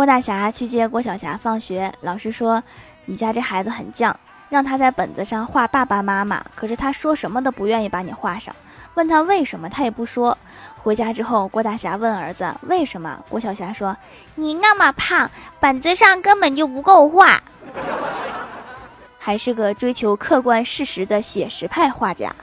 郭大侠去接郭小霞放学，老师说：‘你家这孩子很犟，让他在本子上画爸爸妈妈。’可是他说什么都不愿意把你画上，问他为什么？他也不说。回家之后，郭大侠问儿子：‘为什么？’郭小霞说：‘你那么胖，本子上根本就不够画。’还是个追求客观事实的写实派画家。